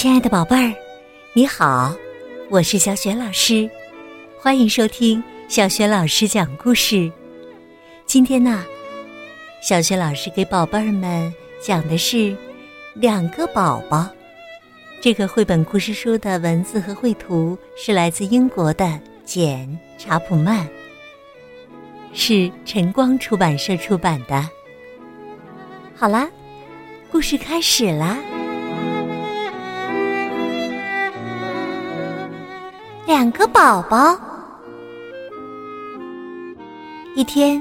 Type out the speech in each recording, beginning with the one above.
亲爱的宝贝儿，你好，我是小雪老师，欢迎收听小雪老师讲故事。今天呢，小雪老师给宝贝儿们讲的是《两个宝宝》。这个绘本故事书的文字和绘图是来自英国的简·查普曼，是晨光出版社出版的。好啦，故事开始啦。两个宝宝。一天，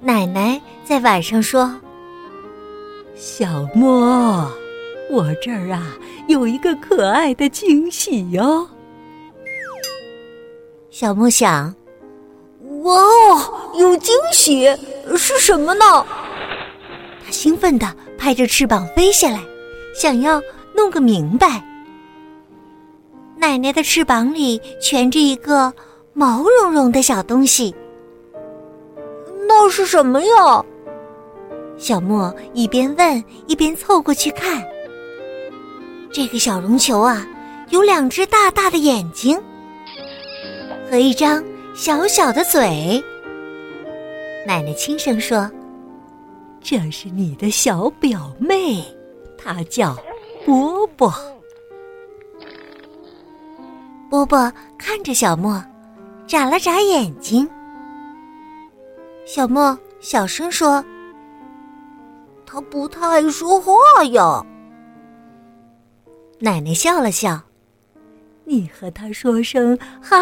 奶奶在晚上说：“小莫，我这儿啊有一个可爱的惊喜哟。”小莫想：“哇哦，有惊喜！是什么呢？”他兴奋的拍着翅膀飞下来，想要弄个明白。奶奶的翅膀里蜷着一个毛茸茸的小东西，那是什么呀？小莫一边问一边凑过去看。这个小绒球啊，有两只大大的眼睛和一张小小的嘴。奶奶轻声说：“这是你的小表妹，她叫波波。”波波看着小莫，眨了眨眼睛。小莫小声说：“他不太爱说话呀。”奶奶笑了笑：“你和他说声嗨，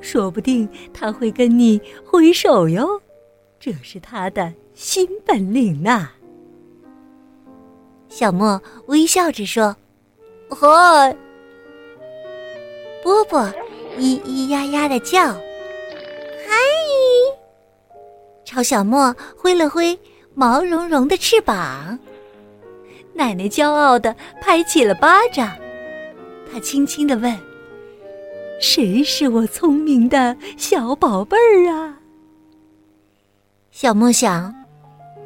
说不定他会跟你挥手哟。这是他的新本领呐。”小莫微笑着说：“嗨。”波波咿咿呀呀的叫，嗨！朝小莫挥了挥毛茸茸的翅膀。奶奶骄傲的拍起了巴掌，她轻轻的问：“谁是我聪明的小宝贝儿啊？”小莫想：“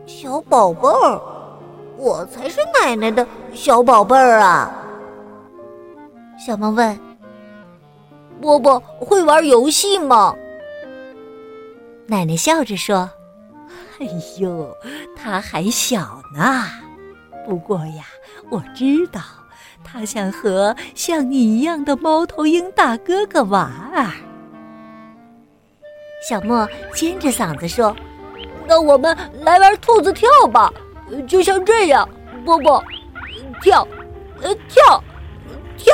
小宝贝儿，我才是奶奶的小宝贝儿啊！”小莫问。波波会玩游戏吗？奶奶笑着说：“哎呦，他还小呢。不过呀，我知道他想和像你一样的猫头鹰大哥哥玩。”小莫尖着嗓子说：“那我们来玩兔子跳吧，就像这样，波波，跳，呃，跳，跳。”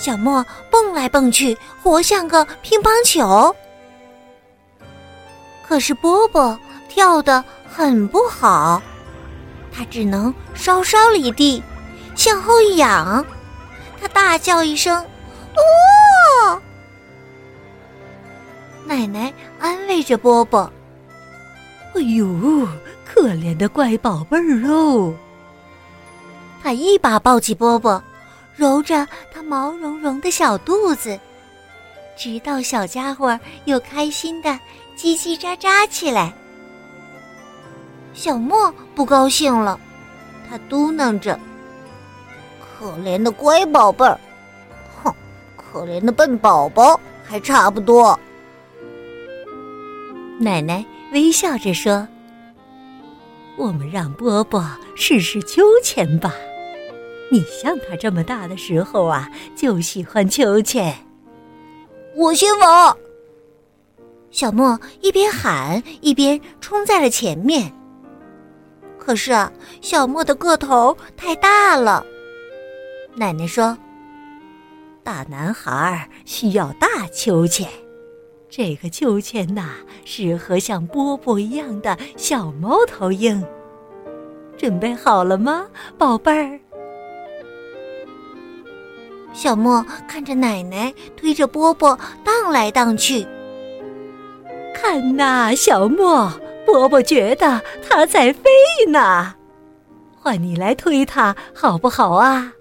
小莫蹦来蹦去，活像个乒乓球。可是波波跳得很不好，他只能稍稍离地，向后一仰，他大叫一声：“哦！”奶奶安慰着波波：“哎呦，可怜的乖宝贝儿哦！”他一把抱起波波。揉着它毛茸茸的小肚子，直到小家伙又开心的叽叽喳喳起来。小莫不高兴了，他嘟囔着：“可怜的乖宝贝儿，哼，可怜的笨宝宝还差不多。”奶奶微笑着说：“我们让波波试试秋千吧。”你像他这么大的时候啊，就喜欢秋千。我先玩。小莫一边喊一边冲在了前面。可是啊，小莫的个头太大了。奶奶说：“大男孩需要大秋千，这个秋千呐，适合像波波一样的小猫头鹰。准备好了吗，宝贝儿？”小莫看着奶奶推着波波荡来荡去，看呐，小莫，波波觉得它在飞呢，换你来推它好不好啊？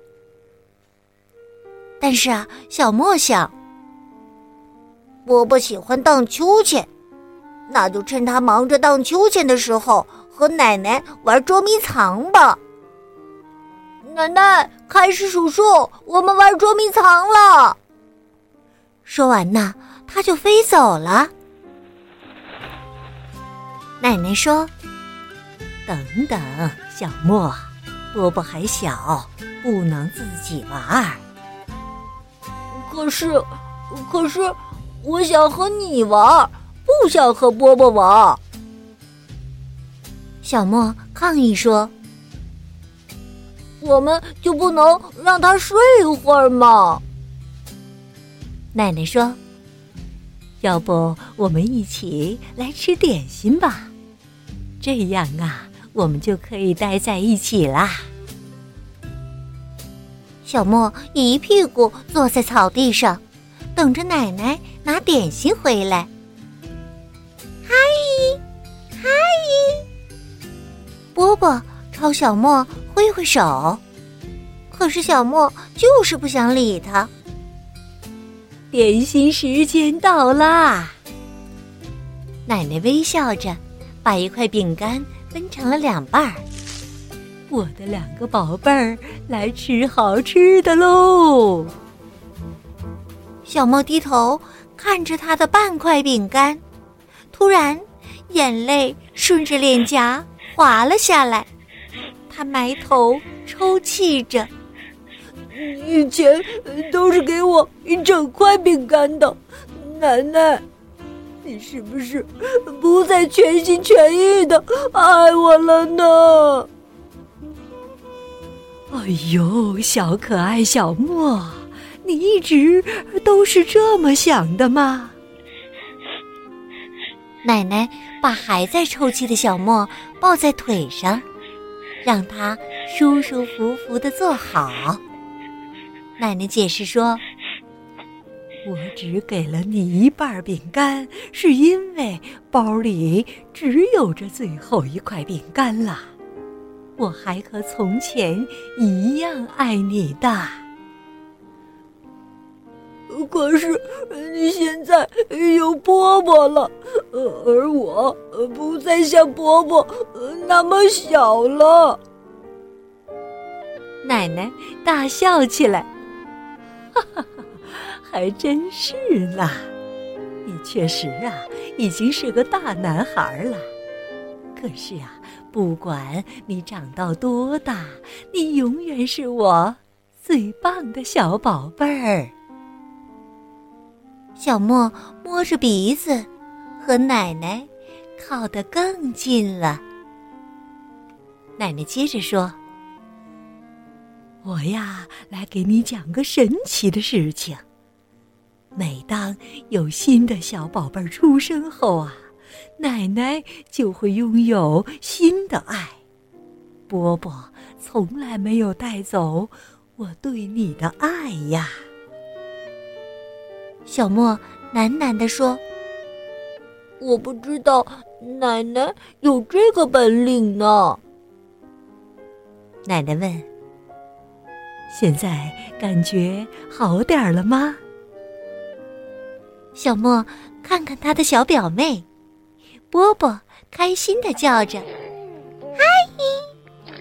但是啊，小莫想，波波喜欢荡秋千，那就趁他忙着荡秋千的时候，和奶奶玩捉迷藏吧。奶奶，开始数数，我们玩捉迷藏了。说完呢，他就飞走了。奶奶说：“等等，小莫，波波还小，不能自己玩。可是，可是，我想和你玩，不想和波波玩。”小莫抗议说。我们就不能让他睡一会儿吗？奶奶说：“要不我们一起来吃点心吧，这样啊，我们就可以待在一起啦。”小莫一屁股坐在草地上，等着奶奶拿点心回来。嗨，嗨，波波朝小莫。挥挥手，可是小莫就是不想理他。点心时间到啦！奶奶微笑着，把一块饼干分成了两半儿。我的两个宝贝儿，来吃好吃的喽！小莫低头看着他的半块饼干，突然眼泪顺着脸颊滑了下来。他埋头抽泣着，以前都是给我一整块饼干的，奶奶，你是不是不再全心全意的爱我了呢？哎呦，小可爱小莫，你一直都是这么想的吗？奶奶把还在抽泣的小莫抱在腿上。让他舒舒服服的坐好。奶奶解释说：“我只给了你一半饼干，是因为包里只有这最后一块饼干了。我还和从前一样爱你的。可是你现在有波波了，而我不再像波波那么小了。”奶奶大笑起来，哈哈哈，还真是呢！你确实啊，已经是个大男孩了。可是啊，不管你长到多大，你永远是我最棒的小宝贝儿。小莫摸着鼻子，和奶奶靠得更近了。奶奶接着说。我呀，来给你讲个神奇的事情。每当有新的小宝贝儿出生后啊，奶奶就会拥有新的爱。波波从来没有带走我对你的爱呀。小莫喃喃地说：“我不知道奶奶有这个本领呢。”奶奶问。现在感觉好点儿了吗？小莫看看他的小表妹，波波开心的叫着：“嗨，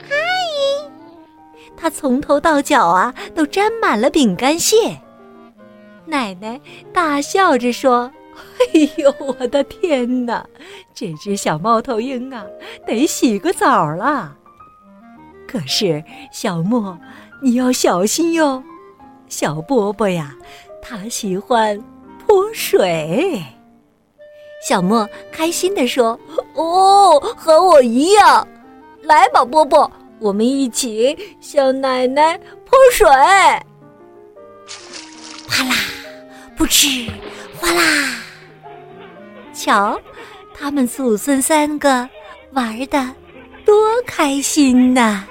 嗨！”他从头到脚啊都沾满了饼干屑。奶奶大笑着说：“哎呦，我的天哪！这只小猫头鹰啊，得洗个澡了。”可是小莫。你要小心哟，小波波呀，他喜欢泼水。小莫开心地说：“哦，和我一样，来吧，波波，我们一起向奶奶泼水。”啪啦，不哧，哗啦，瞧，他们祖孙三个玩的多开心呐！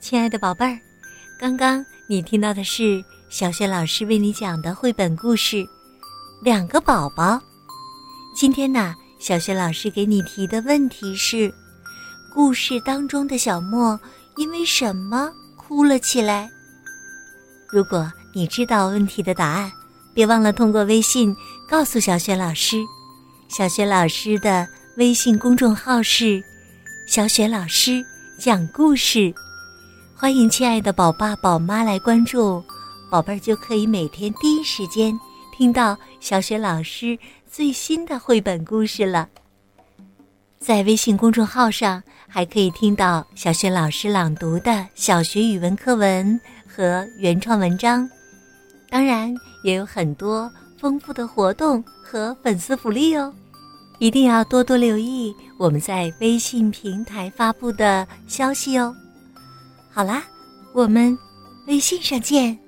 亲爱的宝贝儿，刚刚你听到的是小雪老师为你讲的绘本故事《两个宝宝》。今天呢，小雪老师给你提的问题是：故事当中的小莫因为什么哭了起来？如果你知道问题的答案，别忘了通过微信告诉小雪老师。小雪老师的微信公众号是“小雪老师讲故事”，欢迎亲爱的宝爸宝妈来关注，宝贝儿就可以每天第一时间听到小雪老师最新的绘本故事了。在微信公众号上，还可以听到小雪老师朗读的小学语文课文和原创文章，当然也有很多丰富的活动和粉丝福利哦！一定要多多留意我们在微信平台发布的消息哦。好啦，我们微信上见。